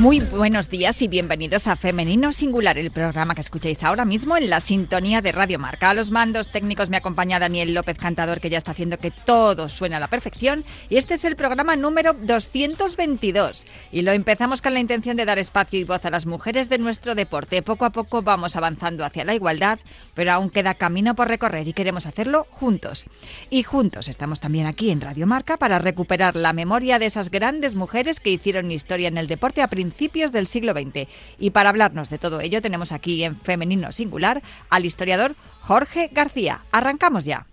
Muy buenos días y bienvenidos a Femenino Singular, el programa que escucháis ahora mismo en la sintonía de Radio Marca. A los mandos técnicos me acompaña Daniel López Cantador, que ya está haciendo que todo suene a la perfección. Y este es el programa número 222. Y lo empezamos con la intención de dar espacio y voz a las mujeres de nuestro deporte. Poco a poco vamos avanzando hacia la igualdad, pero aún queda camino por recorrer y queremos hacerlo juntos. Y juntos estamos también aquí en Radio Marca para recuperar la memoria de esas grandes mujeres que hicieron historia en el deporte a principios del siglo XX. Y para hablarnos de todo ello tenemos aquí en Femenino Singular al historiador Jorge García. Arrancamos ya.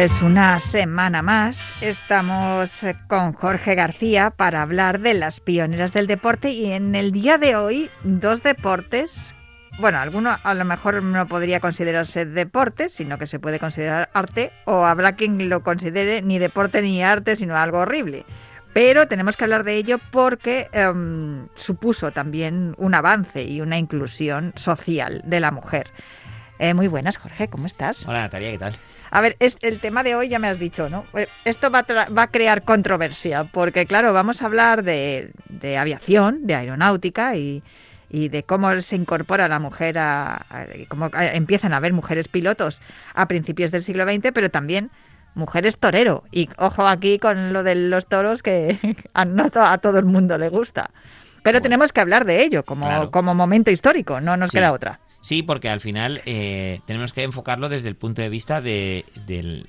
Pues una semana más estamos eh, con Jorge García para hablar de las pioneras del deporte y en el día de hoy dos deportes, bueno, alguno a lo mejor no podría considerarse deporte, sino que se puede considerar arte o habrá quien lo considere ni deporte ni arte, sino algo horrible. Pero tenemos que hablar de ello porque em, supuso también un avance y una inclusión social de la mujer. Eh, muy buenas, Jorge, ¿cómo estás? Hola, Natalia, ¿qué tal? A ver, es, el tema de hoy ya me has dicho, ¿no? Eh, esto va a, va a crear controversia, porque claro, vamos a hablar de, de aviación, de aeronáutica y, y, de cómo se incorpora la mujer a, a, cómo empiezan a haber mujeres pilotos a principios del siglo XX, pero también mujeres torero. Y ojo aquí con lo de los toros que a, no a todo el mundo le gusta. Pero bueno, tenemos que hablar de ello como, claro. como momento histórico, no nos sí. queda otra. Sí, porque al final eh, tenemos que enfocarlo desde el punto de vista de,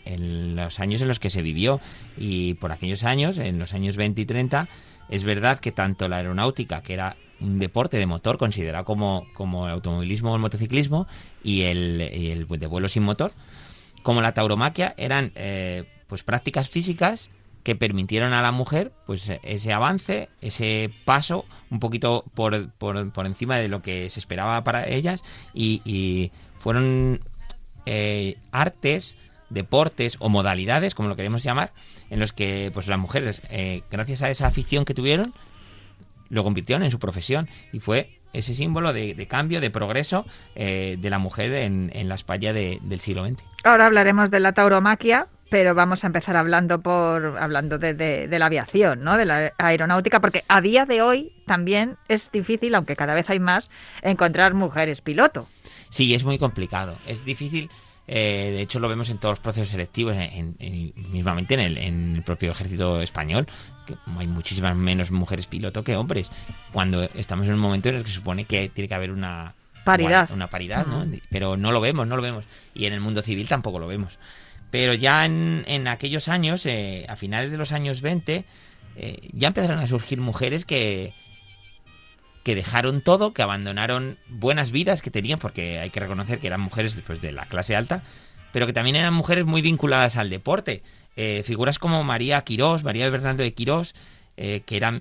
los años en los que se vivió. Y por aquellos años, en los años 20 y 30, es verdad que tanto la aeronáutica, que era un deporte de motor considerado como, como el automovilismo o el motociclismo, y el, el de vuelo sin motor, como la tauromaquia, eran eh, pues prácticas físicas que permitieron a la mujer pues ese avance, ese paso un poquito por, por, por encima de lo que se esperaba para ellas y, fueron eh, artes, deportes o modalidades, como lo queremos llamar, en los que pues las mujeres, eh, gracias a esa afición que tuvieron, lo convirtieron en su profesión y fue ese símbolo de, de cambio, de progreso eh, de la mujer en, en la España de, del siglo XX. Ahora hablaremos de la tauromaquia, pero vamos a empezar hablando por hablando de, de, de, la aviación, ¿no? De la aeronáutica, porque a día de hoy también es difícil, aunque cada vez hay más, encontrar mujeres piloto. Sí, es muy complicado. Es difícil. Eh, de hecho, lo vemos en todos los procesos selectivos, en, en, mismamente en el, en el, propio ejército español, que hay muchísimas menos mujeres piloto que hombres. Cuando estamos en un momento en el que se supone que tiene que haber una paridad, una, una paridad, ¿no? Pero no lo vemos, no lo vemos. Y en el mundo civil tampoco lo vemos. Pero ya en, aquellos años, eh, a finales de los años 20, eh, ya empezaron a surgir mujeres que, que dejaron todo, que abandonaron buenas vidas que tenían, porque hay que reconocer que eran mujeres pues, de la clase alta, pero que también eran mujeres muy vinculadas al deporte. Eh, figuras como María Quirós, María Bernardo de Quirós, que era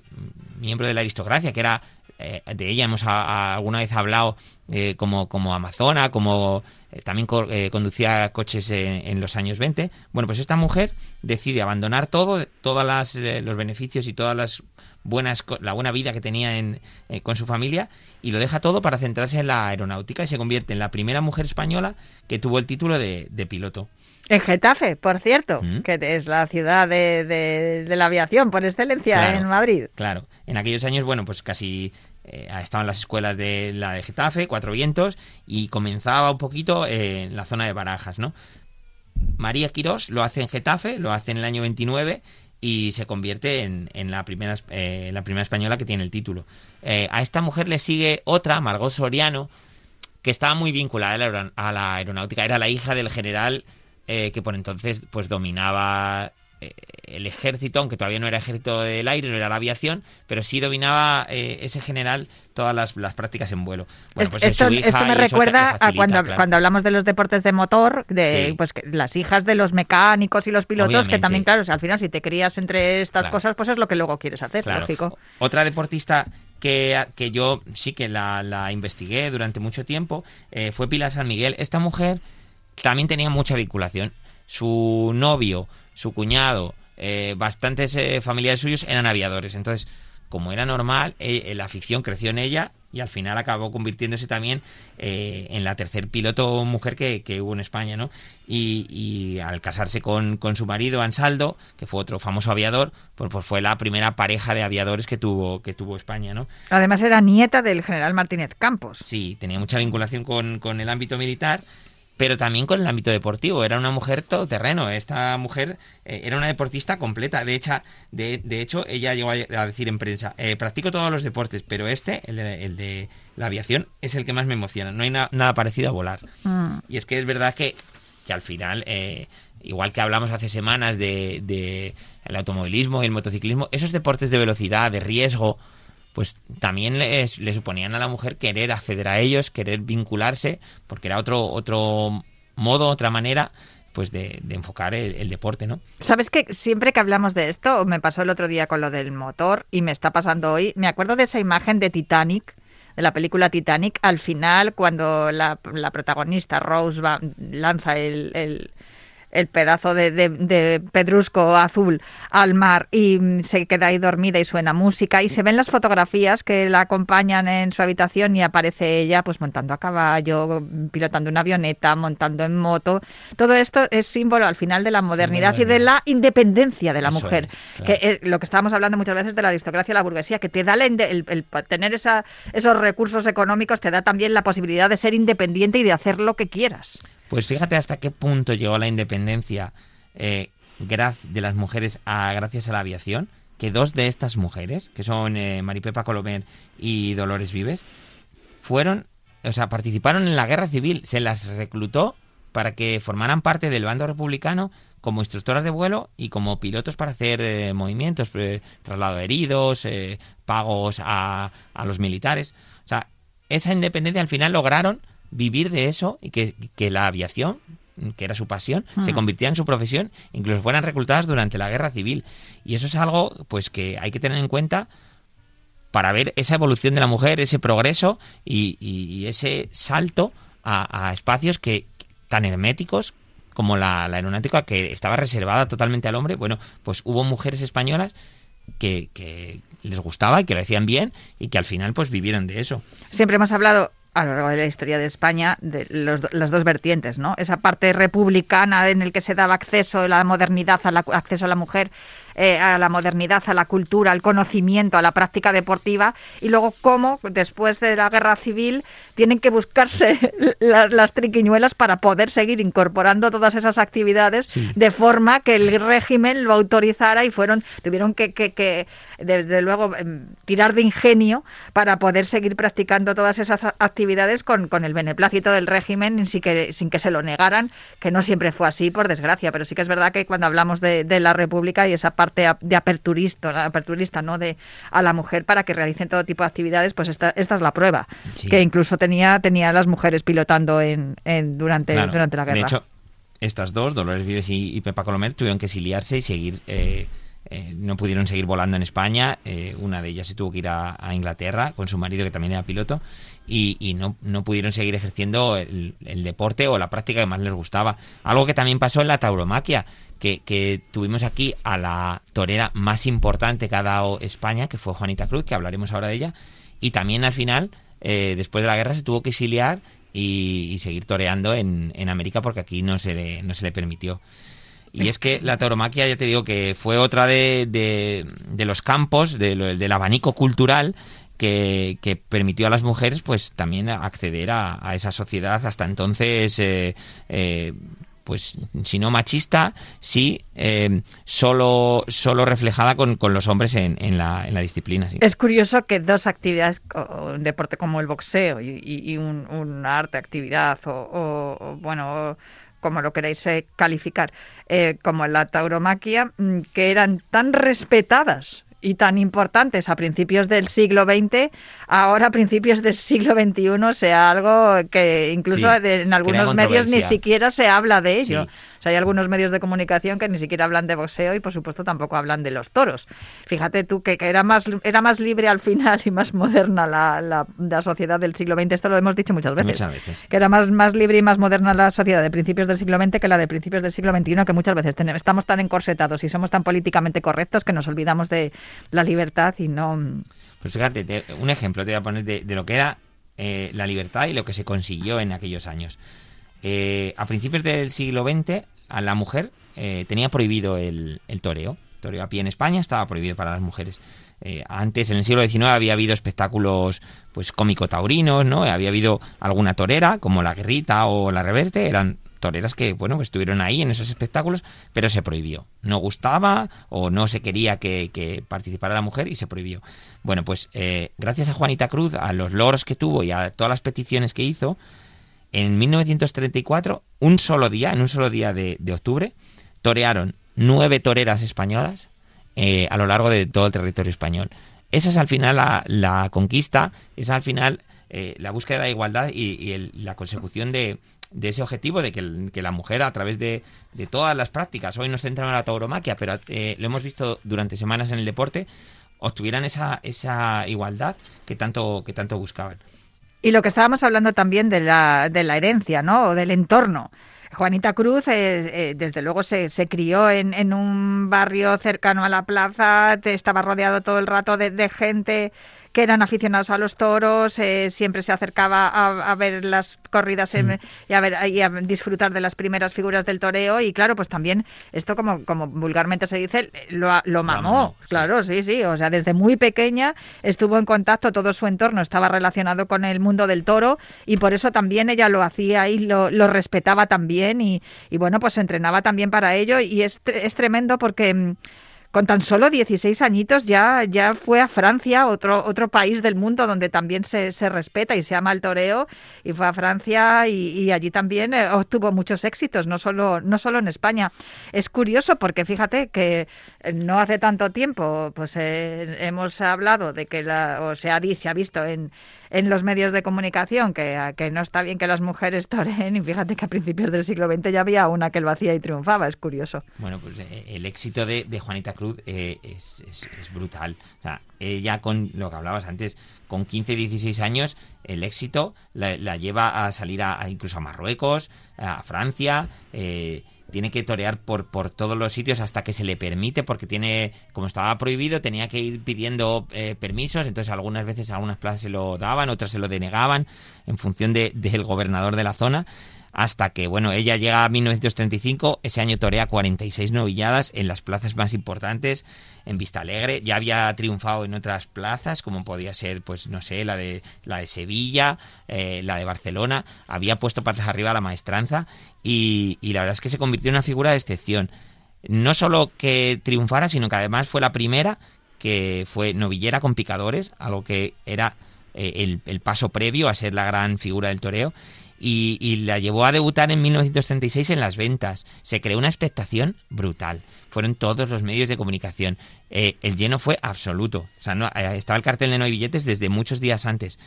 miembro de la aristocracia, que era eh, de ella hemos a, a, alguna vez hablado eh, como, como amazona, como eh, también conducía coches en, los años 20. Bueno, pues esta mujer decide abandonar todo, todos los beneficios y todas las buenas, la buena vida que tenía en, con su familia y lo deja todo para centrarse en la aeronáutica y se convierte en la primera mujer española que tuvo el título de piloto. En Getafe, por cierto, mm. que es la ciudad de, la aviación por excelencia en Madrid. Claro, en aquellos años, bueno, pues casi eh, estaban las escuelas de la de Getafe, Cuatro Vientos, y comenzaba un poquito eh, en la zona de Barajas, ¿no? María Quirós lo hace en Getafe, lo hace en el año 29 y se convierte en, la, primera, eh, la primera española que tiene el título. a esta mujer le sigue otra, Margot Soriano, que estaba muy vinculada a la aeronáutica. Era la hija del general eh, que por entonces pues dominaba eh, el ejército, aunque todavía no era ejército del aire, no era la aviación, pero sí dominaba eh, ese general todas las, prácticas en vuelo. Bueno, pues esto, me recuerda a cuando, cuando hablamos de los deportes de motor, de pues las hijas de los mecánicos y los pilotos, que también, claro, al final si te crías entre estas cosas, pues es lo que luego quieres hacer, lógico. Otra deportista que, que, yo sí que la, la investigué durante mucho tiempo fue Pilar San Miguel. Esta mujer también tenía mucha vinculación. Su novio, su cuñado, eh, bastantes eh, familiares suyos eran aviadores. Entonces, como era normal, eh, la afición creció en ella y al final acabó convirtiéndose también en la tercer piloto mujer que, hubo en España, ¿no? Y, al casarse con, su marido Ansaldo, que fue otro famoso aviador, pues, pues, fue la primera pareja de aviadores que tuvo, que tuvo España, ¿no? Además era nieta del general Martínez Campos. Sí, tenía mucha vinculación con, con el ámbito militar pero también con el ámbito deportivo. Era una mujer todoterreno. Esta mujer eh, era una deportista completa. De hecho, de, de, hecho ella llegó a, decir en prensa, eh, practico todos los deportes, pero este, el de, la aviación, es el que más me emociona. No hay nada parecido a volar. Mm. Y es que es verdad que, que al final... Eh, igual que hablamos hace semanas de, de el automovilismo y el motociclismo, esos deportes de velocidad, de riesgo, pues también le, suponían a la mujer querer acceder a ellos, querer vincularse, porque era otro, otro modo, otra manera pues de, enfocar el, deporte, ¿no? Sabes que siempre que hablamos de esto, me pasó el otro día con lo del motor y me está pasando hoy, me acuerdo de esa imagen de Titanic, de la película Titanic, al final cuando la, la protagonista Rose va, lanza el el pedazo de, de, pedrusco azul al mar y se queda ahí dormida y suena música y se ven las fotografías que la acompañan en su habitación y aparece ella pues montando a caballo, pilotando una avioneta, montando en moto. Todo esto es símbolo al final de la modernidad y de la independencia de la mujer. Que es lo que estábamos hablando muchas veces de la aristocracia la burguesía, que te da el, tener esa, esos recursos económicos, te da también la posibilidad de ser independiente y de hacer lo que quieras. Pues fíjate hasta qué punto llegó la independencia eh, de las mujeres a, gracias a la aviación, que dos de estas mujeres, que son eh, Maripepa Colomer y Dolores Vives, fueron, o sea, participaron en la guerra civil, se las reclutó para que formaran parte del bando republicano como instructoras de vuelo y como pilotos para hacer eh, movimientos, traslado de heridos, pagos a, a, los militares. O sea, esa independencia al final lograron vivir de eso y que, la aviación que era su pasión, se hmm. convirtiera en su profesión, incluso fueran reclutadas durante la guerra civil. Y eso es algo pues que hay que tener en cuenta para ver esa evolución de la mujer, ese progreso y, ese salto a, espacios que tan herméticos como la, aeronáutica que estaba reservada totalmente al hombre. Bueno, pues hubo mujeres españolas que, que les gustaba y que lo decían bien y que al final pues vivieron de eso. Siempre hemos hablado a lo largo de la historia de España de las dos vertientes, ¿no? Esa parte republicana en el que se daba acceso a la modernidad, al acceso a la mujer eh, a la modernidad, a la cultura, al conocimiento, a la práctica deportiva y luego cómo después de la guerra civil tienen que buscarse las, triquiñuelas para poder seguir incorporando todas esas actividades de forma que el régimen lo autorizara y fueron tuvieron que, que, desde luego em, tirar de ingenio para poder seguir practicando todas esas actividades con, con el beneplácito del régimen sin que, sin que se lo negaran, que no siempre fue así, por desgracia, pero sí que es verdad que cuando hablamos de, de la República y esa parte de aperturista, aperturista ¿no? de, a la mujer para que realicen todo tipo de actividades, pues esta, esta es la prueba. Que incluso tenía, tenía las mujeres pilotando en, durante, durante la guerra. De hecho, estas dos, Dolores Vives y, Pepa Colomer, tuvieron que exiliarse y seguir... Eh, eh, no pudieron seguir volando en España. Eh, una de ellas se tuvo que ir a, Inglaterra con su marido, que también era piloto. Y, no, no, pudieron seguir ejerciendo el, deporte o la práctica que más les gustaba. Algo que también pasó en la tauromaquia, que, tuvimos aquí a la torera más importante que ha dado España, que fue Juanita Cruz, que hablaremos ahora de ella, y también al final, eh, después de la guerra, se tuvo que exiliar y, seguir toreando en, América porque aquí no se le, no se le permitió. Y es que la tauromaquia, ya te digo que fue otra de, de, los campos del abanico cultural que, permitió a las mujeres pues también acceder a, esa sociedad hasta entonces eh, eh, pues si no machista, sí eh, solo, solo reflejada con, los hombres en, en, la, en la disciplina. Es curioso que dos actividades, un deporte como el boxeo y, un, arte, actividad o, bueno, como lo queréis calificar, como la tauromaquia, mm, que eran tan respetadas y tan importantes a principios del siglo XX, ahora a principios del siglo XXI sea algo que incluso en algunos medios ni siquiera se habla de ello hay algunos medios de comunicación que ni siquiera hablan de boxeo y por supuesto tampoco hablan de los toros. Fíjate tú que, era, más, era más libre al final y más moderna la, la, sociedad del siglo XX. Esto lo hemos dicho muchas veces. Muchas veces. Que era más, más libre y más moderna la sociedad de principios del siglo XX que la de principios del siglo XXI, que muchas veces tenemos, estamos tan encorsetados y somos tan políticamente correctos que nos olvidamos de la libertad y no... Pues fíjate, un ejemplo te voy a poner de, lo que era eh, la libertad y lo que se consiguió en aquellos años. Eh, a principios del siglo XX, a la mujer eh, tenía prohibido el, toreo. El toreo a pie en España estaba prohibido para las mujeres. Eh, antes, en el siglo XIX, había habido espectáculos pues cómico-taurinos, ¿no? Había habido alguna torera, como la Guerrita o la Reverte, eran toreras que, bueno, que estuvieron ahí en esos espectáculos, pero se prohibió. No gustaba o no se quería que, participara la mujer y se prohibió. Bueno, pues gracias a Juanita Cruz, a los logros que tuvo y a todas las peticiones que hizo, en 1934, un solo día, en un solo día de, octubre, torearon nueve toreras españolas eh, a lo largo de todo el territorio español. Esa es al final la, conquista, esa es al final eh, la búsqueda de la igualdad y, la consecución de, ese objetivo de que, la mujer a través de, todas las prácticas, hoy nos centramos en la tauromaquia, pero eh, lo hemos visto durante semanas en el deporte, obtuvieran esa, esa igualdad que tanto, que tanto buscaban. Y lo que estábamos hablando también de la, de la herencia, ¿no? O del entorno. Juanita Cruz, eh, eh, desde luego, se, se crió en, un barrio cercano a la plaza, estaba rodeado todo el rato de, de gente que eran aficionados a los toros, eh, siempre se acercaba a, ver las corridas y, a ver, y a disfrutar de las primeras figuras del toreo y claro, pues también esto como, como vulgarmente se dice, lo, lo mamó, claro, sí. sí, o sea, desde muy pequeña estuvo en contacto, todo su entorno estaba relacionado con el mundo del toro y por eso también ella lo hacía y lo, lo respetaba también y, y, bueno, pues se entrenaba también para ello y es, es tremendo porque mm, con tan solo 16 añitos ya, ya fue a Francia, otro, otro país del mundo donde también se, se respeta y se ama el toreo, y fue a Francia y, allí también eh, obtuvo muchos éxitos, no solo, no solo en España. Es curioso porque fíjate que eh, no hace tanto tiempo pues eh, hemos hablado de que la, o se ha, se ha visto en, en los medios de comunicación que, que no está bien que las mujeres toreen y fíjate que a principios del siglo XX ya había una que lo hacía y triunfaba, es curioso. Bueno, pues eh, el éxito de, Juanita Cruz eh, es, es, brutal. O sea, ella con lo que hablabas antes, con 15, 16 años, el éxito la, lleva a salir a, incluso a Marruecos, a Francia, eh, tiene que torear por, por todos los sitios hasta que se le permite, porque tiene, como estaba prohibido, tenía que ir pidiendo eh, permisos, entonces algunas veces algunas plazas se lo daban, otras se lo denegaban, en función de, del gobernador de la zona hasta que, bueno, ella llega a 1935, ese año torea 46 novilladas en las plazas más importantes, en Vista Alegre, ya había triunfado en otras plazas, como podía ser, pues, no sé, la de, la de Sevilla, eh, la de Barcelona, había puesto patas arriba a la maestranza y, y la verdad es que se convirtió en una figura de excepción. No solo que triunfara, sino que además fue la primera que fue novillera con picadores, algo que era eh, el, paso previo a ser la gran figura del toreo y, la llevó a debutar en 1936 en las ventas. Se creó una expectación brutal. Fueron todos los medios de comunicación. Eh, el lleno fue absoluto. O sea, no, eh, estaba el cartel de no hay billetes desde muchos días antes.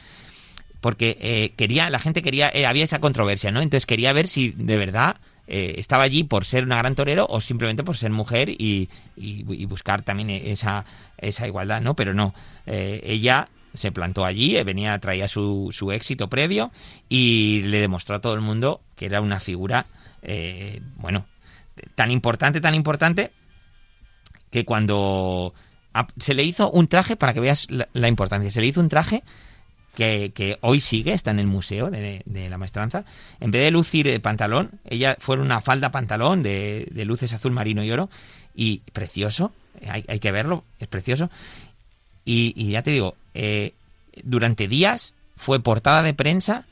Porque quería, la gente quería, había esa controversia, ¿no? Entonces quería ver si de verdad estaba allí por ser una gran torero o simplemente por ser mujer y, y, buscar también esa, esa igualdad, ¿no? Pero no, ella se plantó allí, eh, venía, traía su, su éxito previo y le demostró a todo el mundo que era una figura, eh, bueno, tan importante, tan importante, que cuando se le hizo un traje, para que veas la, importancia, se le hizo un traje que, hoy sigue, está en el museo de, la maestranza. En vez de lucir el pantalón, ella fue una falda pantalón de, luces azul marino y oro, y precioso, hay, que verlo, es precioso. Y, ya te digo, eh, durante días fue portada de prensa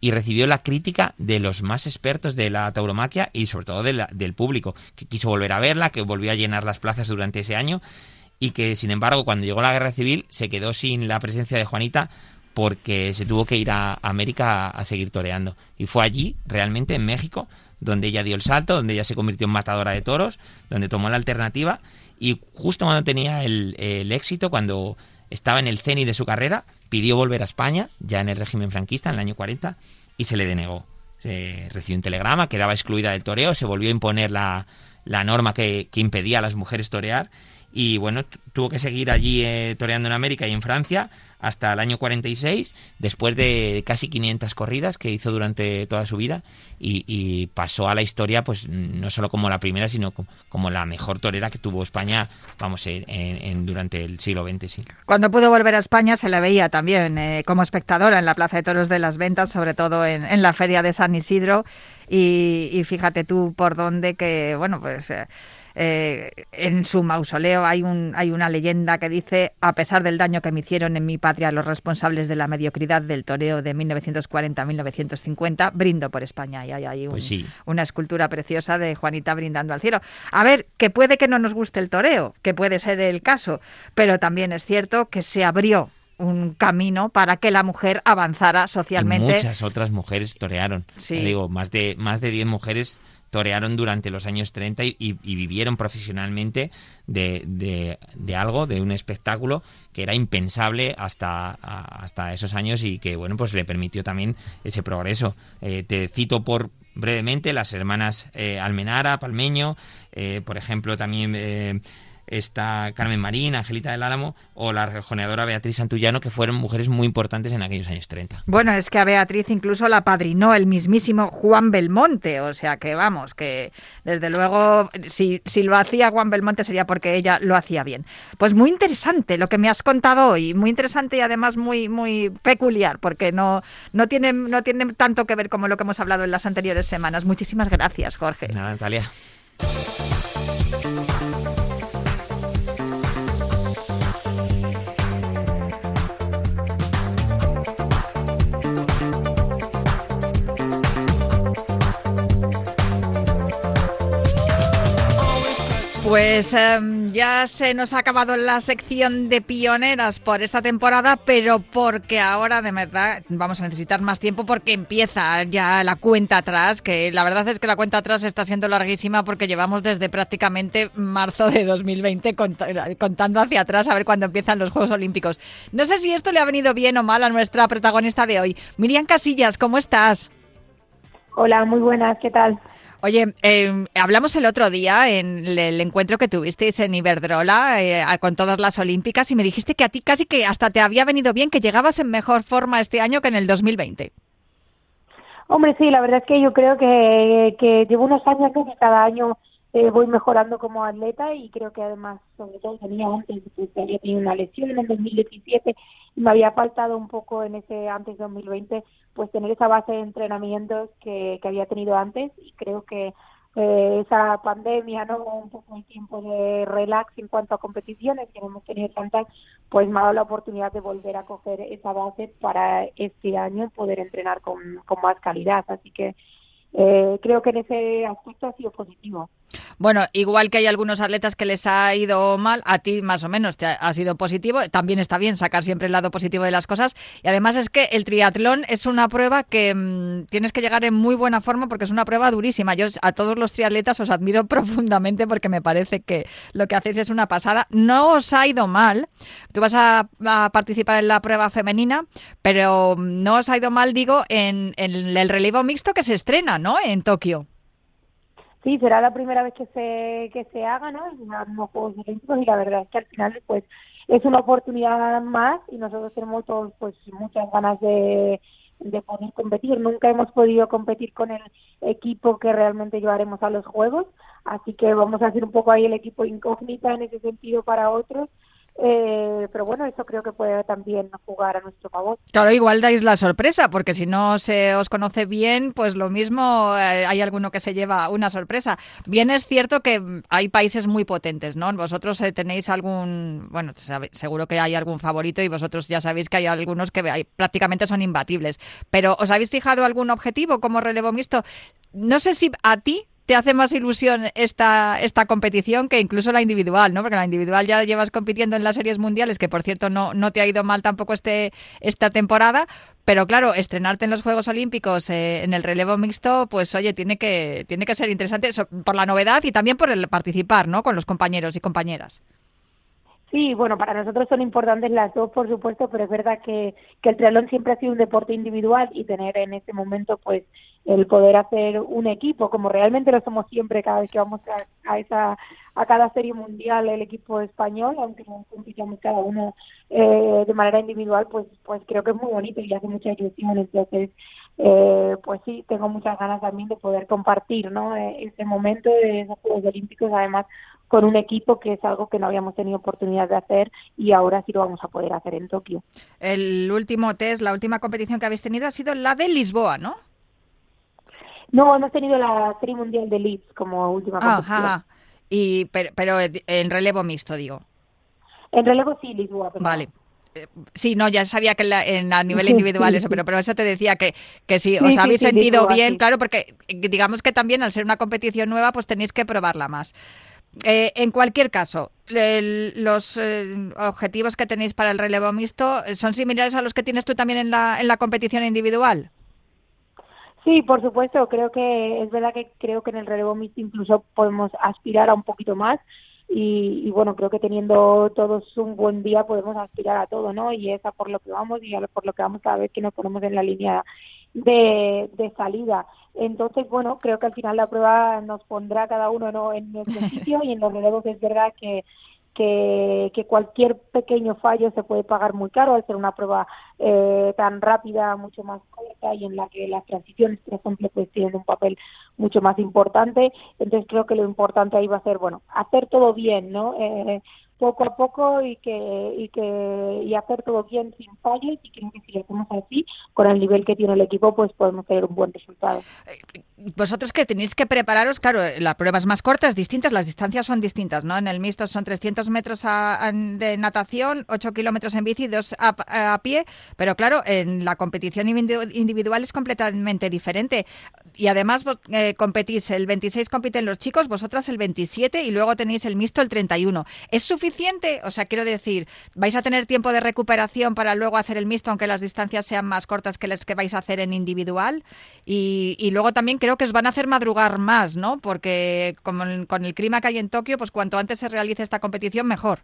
y recibió la crítica de los más expertos de la tauromaquia y sobre todo del público, que quiso volver a verla, que volvió a llenar las plazas durante ese año y que sin embargo cuando llegó la guerra civil se quedó sin la presencia de Juanita porque se tuvo que ir a América a, seguir toreando. Y fue allí, realmente en México, donde ella dio el salto, donde ella se convirtió en matadora de toros, donde tomó la alternativa y justo cuando tenía el, el éxito, cuando estaba en el cenit de su carrera, pidió volver a España, ya en el régimen franquista, en el año 40, y se le denegó. Se recibió un telegrama, quedaba excluida del toreo, se volvió a imponer la, la norma que, que impedía a las mujeres torear y bueno, tuvo que seguir allí eh, toreando en América y en Francia hasta el año 46, después de casi 500 corridas que hizo durante toda su vida y, pasó a la historia pues no solo como la primera, sino como, la mejor torera que tuvo España, vamos, en, durante el siglo XX, sí. Cuando pudo volver a España se la veía también eh, como espectadora en la Plaza de Toros de las Ventas, sobre todo en, la Feria de San Isidro y, fíjate tú por dónde que, bueno, pues... Eh, eh, en su mausoleo hay, un, hay una leyenda que dice, a pesar del daño que me hicieron en mi patria los responsables de la mediocridad del toreo de 1940-1950, brindo por España. Y hay ahí pues una escultura preciosa de Juanita brindando al cielo. A ver, que puede que no nos guste el toreo, que puede ser el caso, pero también es cierto que se abrió un camino para que la mujer avanzara socialmente. muchas otras mujeres torearon. Digo, más de más de 10 mujeres torearon durante los años 30 y, vivieron profesionalmente de, de, algo, de un espectáculo que era impensable hasta, hasta esos años y que, bueno, pues le permitió también ese progreso. Eh, te cito por brevemente las hermanas eh, Almenara, Palmeño, eh, por ejemplo, también está Carmen Marín, Angelita del Álamo o la rejoneadora Beatriz Santullano, que fueron mujeres muy importantes en aquellos años 30. Bueno, es que a Beatriz incluso la padrinó el mismísimo Juan Belmonte, o sea que vamos, que desde luego si, si lo hacía Juan Belmonte sería porque ella lo hacía bien. Pues muy interesante lo que me has contado hoy, muy interesante y además muy, muy peculiar, porque no, no, tiene, no tiene tanto que ver como lo que hemos hablado en las anteriores semanas. Muchísimas gracias, Jorge. Nada, Natalia. Pues em, ya se nos ha acabado la sección de pioneras por esta temporada, pero porque ahora de verdad vamos a necesitar más tiempo porque empieza ya la cuenta atrás, que la verdad es que la cuenta atrás está siendo larguísima porque llevamos desde prácticamente marzo de 2020 contando hacia atrás a ver cuándo empiezan los Juegos Olímpicos. No sé si esto le ha venido bien o mal a nuestra protagonista de hoy. Miriam Casillas, ¿cómo estás? Hola, muy buenas, ¿qué tal? Oye, em, hablamos el otro día en el encuentro que tuvisteis en Iberdrola eh, con todas las Olímpicas y me dijiste que a ti casi que hasta te había venido bien, que llegabas en mejor forma este año que en el 2020. Hombre, sí, la verdad es que yo creo que, que llevo unos años que cada año eh, voy mejorando como atleta y creo que además, sobre todo, tenía antes, pues, había tenido una lesión en el 2017 y me había faltado un poco en ese antes de 2020, pues tener esa base de entrenamientos que, que había tenido antes y creo que eh, esa pandemia, ¿no? Un poco de tiempo de relax en cuanto a competiciones, que hemos tenido tantas, pues me ha dado la oportunidad de volver a coger esa base para este año poder entrenar con, con más calidad. Así que eh, creo que en ese aspecto ha sido positivo. Bueno, igual que hay algunos atletas que les ha ido mal, a ti más o menos te ha, sido positivo. También está bien sacar siempre el lado positivo de las cosas. Y además es que el triatlón es una prueba que mm, tienes que llegar en muy buena forma porque es una prueba durísima. Yo a todos los triatletas os admiro profundamente porque me parece que lo que hacéis es una pasada. No os ha ido mal. Tú vas a, participar en la prueba femenina, pero no os ha ido mal, digo, en, en el relevo mixto que se estrena, ¿no? En Tokio. Sí, será la primera vez que se que se haga, ¿no? En los Juegos Olímpicos y la verdad es que al final, pues es una oportunidad más y nosotros tenemos todos pues muchas ganas de, de poder competir. Nunca hemos podido competir con el equipo que realmente llevaremos a los Juegos, así que vamos a hacer un poco ahí el equipo incógnita en ese sentido para otros eh, pero bueno, eso creo que puede también jugar a nuestro favor. Claro, igual dais la sorpresa, porque si no se os conoce bien, pues lo mismo eh, hay alguno que se lleva una sorpresa. Bien es cierto que hay países muy potentes, ¿no? Vosotros eh, tenéis algún, bueno, seguro que hay algún favorito y vosotros ya sabéis que hay algunos que prácticamente son imbatibles. Pero ¿os habéis fijado algún objetivo como relevo mixto? No sé si a ti te hace más ilusión esta, esta competición que incluso la individual, ¿no? Porque la individual ya llevas compitiendo en las series mundiales, que por cierto no, no te ha ido mal tampoco este, esta temporada, pero claro, estrenarte en los Juegos Olímpicos eh, en el relevo mixto, pues oye, tiene que, tiene que ser interesante por la novedad y también por el participar, ¿no? Con los compañeros y compañeras. Sí, bueno, para nosotros son importantes las dos, por supuesto, pero es verdad que, que el triatlón siempre ha sido un deporte individual y tener en este momento, pues, el poder hacer un equipo, como realmente lo somos siempre cada vez que vamos a, esa a cada serie mundial el equipo español, aunque no compitamos cada uno eh, de manera individual, pues pues creo que es muy bonito y hace mucha ilusión. Entonces, eh, pues sí, tengo muchas ganas también de poder compartir, ¿no? E, ese momento de esos Juegos Olímpicos, además con un equipo que es algo que no habíamos tenido oportunidad de hacer y ahora sí lo vamos a poder hacer en Tokio. El último test, la última competición que habéis tenido ha sido la de Lisboa, ¿no? No, hemos tenido la Serie Mundial de Leeds como última competición. Y, pero, en relevo mixto, digo. En relevo sí, Lisboa. Vale. Eh, sí, no, ya sabía que en a nivel individual eso, pero, pero eso te decía que, que sí, os habéis sentido bien, claro, porque digamos que también al ser una competición nueva, pues tenéis que probarla más. Eh, en cualquier caso, los eh, objetivos que tenéis para el relevo mixto son similares a los que tienes tú también en la, en la competición individual. Sí, por supuesto, creo que es verdad que creo que en el relevo mixto incluso podemos aspirar a un poquito más y, bueno, creo que teniendo todos un buen día podemos aspirar a todo, ¿no? Y es por lo que vamos y por lo que vamos cada vez que nos ponemos en la línea de, de salida. Entonces, bueno, creo que al final la prueba nos pondrá cada uno ¿no? en nuestro sitio y en los relevos es verdad que que, cualquier pequeño fallo se puede pagar muy caro al ser una prueba eh, tan rápida, mucho más corta y en la que las transiciones, por ejemplo, pues tienen un papel mucho más importante. Entonces creo que lo importante ahí va a ser, bueno, hacer todo bien, ¿no? Eh, poco a poco y que y que y hacer todo bien sin fallos y creo que si lo hacemos así con el nivel que tiene el equipo pues podemos tener un buen resultado. Eh, vosotros que tenéis que prepararos claro la prueba es más corta es distinta las distancias son distintas no en el mixto son 300 metros de natación 8 kilómetros en bici 2 a, pie pero claro en la competición individual es completamente diferente. Y además eh, competís el 26 compiten los chicos vosotras el 27 y luego tenéis el mixto el 31 es suficiente suficiente? O sea, quiero decir, ¿vais a tener tiempo de recuperación para luego hacer el mixto, aunque las distancias sean más cortas que las que vais a hacer en individual? Y, luego también creo que os van a hacer madrugar más, ¿no? Porque con, con el clima que hay en Tokio, pues cuanto antes se realice esta competición, mejor.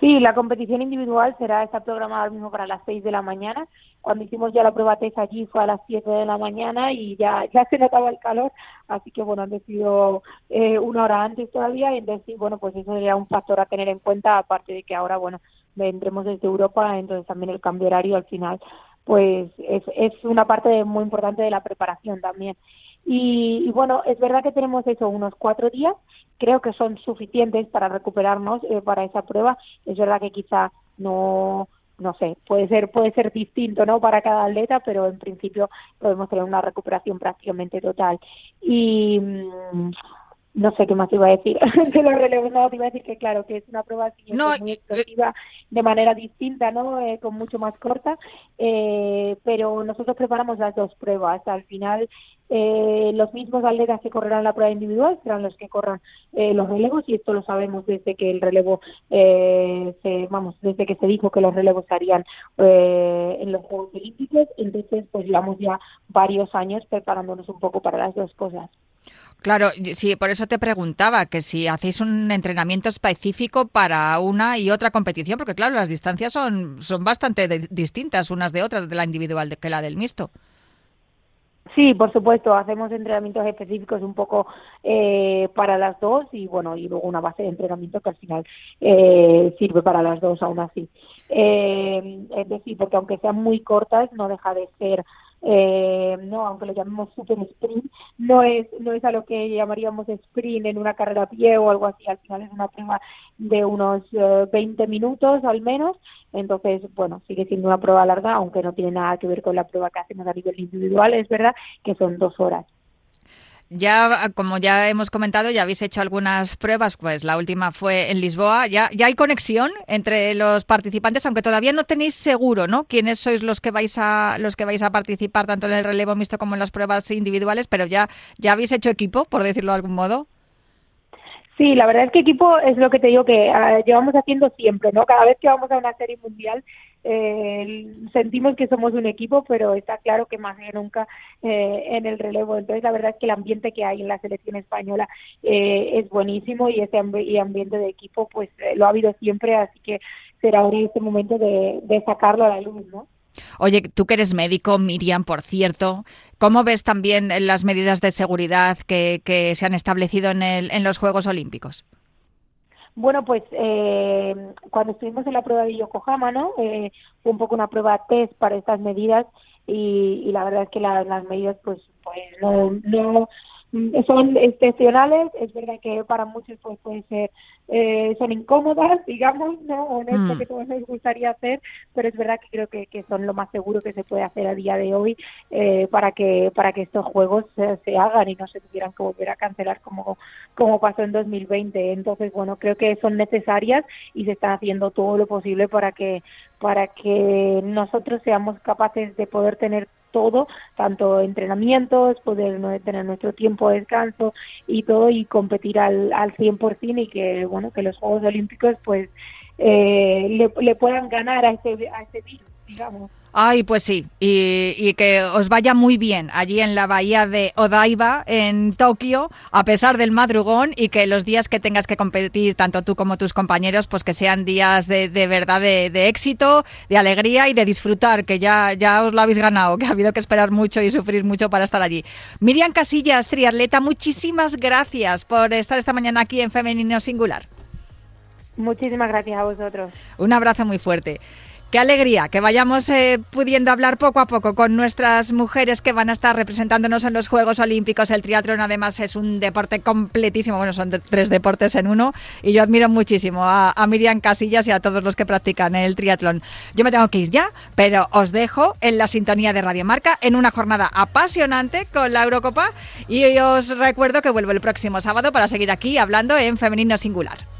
Sí, la competición individual será está programada mismo para las 6 de la mañana. Cuando hicimos ya la prueba test allí fue a las 7 de la mañana y ya ya se notaba el calor, así que bueno, han decidido eh, una hora antes todavía y entonces bueno, pues eso sería un factor a tener en cuenta, aparte de que ahora, bueno, vendremos desde Europa, entonces también el cambio horario al final pues es, es una parte muy importante de la preparación también. Y, bueno, es verdad que tenemos eso, unos cuatro días, creo que son suficientes para recuperarnos eh, para esa prueba. Es verdad que quizá no, no sé, puede ser, puede ser distinto, ¿no? Para cada atleta, pero en principio podemos tener una recuperación prácticamente total. Y mm, no sé qué más iba a decir de los relevos no te iba a decir que claro que es una prueba muy eh, explosiva de manera distinta no eh, con mucho más corta. Eh, pero nosotros preparamos las dos pruebas. Al final eh, los mismos atletas que correrán la prueba individual serán los que corran eh, los relevos y esto lo sabemos desde que el relevo eh, se, vamos desde que se dijo que los relevos se harían en los Juegos Olímpicos. Entonces pues llevamos ya varios años preparándonos un poco para las dos cosas Claro, sí, por eso te preguntaba que si hacéis un entrenamiento específico para una y otra competición, porque claro, las distancias son, son bastante distintas unas de otras de la individual que la del mixto. Sí, por supuesto, hacemos entrenamientos específicos un poco eh, para las dos y bueno, y luego una base de entrenamiento que al final eh, sirve para las dos aún así. Eh, es decir, porque aunque sean muy cortas, no deja de ser eh, no, aunque lo llamemos super sprint, no es, no es a lo que llamaríamos sprint en una carrera a pie o algo así, al final es una prueba de unos 20 eh, minutos al menos, entonces, bueno, sigue siendo una prueba larga, aunque no tiene nada que ver con la prueba que hacemos a nivel individual, es verdad que son dos horas. Ya, como ya hemos comentado, ya habéis hecho algunas pruebas, pues la última fue en Lisboa. Ya, ya hay conexión entre los participantes, aunque todavía no tenéis seguro, ¿no? Quiénes sois los que vais a los que vais a participar tanto en el relevo mixto como en las pruebas individuales, pero ya ya habéis hecho equipo, por decirlo de algún modo. Sí, la verdad es que equipo es lo que te digo que ah, llevamos haciendo siempre, ¿no? Cada vez que vamos a una serie mundial eh, sentimos que somos un equipo, pero está claro que más que nunca eh, en el relevo. Entonces, la verdad es que el ambiente que hay en la selección española eh, es buenísimo y ese ambiente de equipo, pues eh, lo ha habido siempre, así que será ahora este momento de, sacarlo a la luz, ¿no? Oye, tú que eres médico, Miriam, por cierto, ¿cómo ves también las medidas de seguridad que, que se han establecido en, el, en los Juegos Olímpicos? Bueno, pues eh, cuando estuvimos en la prueba de Yokohama, ¿no? Eh, fue un poco una prueba test para estas medidas y, la verdad es que las medidas, pues, pues no, no son excepcionales. Es verdad que para muchos pues pueden ser eh, son incómodas, digamos, ¿no? O no es lo mm. que todos nos gustaría hacer, pero es verdad que creo que, que son lo más seguro que se puede hacer a día de hoy eh, para que para que estos juegos se, hagan y no se tuvieran que volver a cancelar como, como pasó en 2020. Entonces, bueno, creo que son necesarias y se está haciendo todo lo posible para que para que nosotros seamos capaces de poder tener todo, tanto entrenamientos, poder tener nuestro tiempo de descanso y todo y competir al, al 100% y que, bueno, que los Juegos Olímpicos pues eh, le, le, puedan ganar a ese, a ese virus, digamos. Ay, pues sí, y, que os vaya muy bien allí en la bahía de Odaiba, en Tokio, a pesar del madrugón, y que los días que tengas que competir, tanto tú como tus compañeros, pues que sean días de, de verdad de, de, éxito, de alegría y de disfrutar, que ya, ya os lo habéis ganado, que ha habido que esperar mucho y sufrir mucho para estar allí. Miriam Casillas, triatleta, muchísimas gracias por estar esta mañana aquí en Femenino Singular. Muchísimas gracias a vosotros. Un abrazo muy fuerte. Qué alegría que vayamos eh, pudiendo hablar poco a poco con nuestras mujeres que van a estar representándonos en los Juegos Olímpicos. El triatlón además es un deporte completísimo, bueno, son tres deportes en uno y yo admiro muchísimo a, Miriam Casillas y a todos los que practican el triatlón. Yo me tengo que ir ya, pero os dejo en la sintonía de Radio Marca en una jornada apasionante con la Eurocopa y os recuerdo que vuelvo el próximo sábado para seguir aquí hablando en Femenino Singular.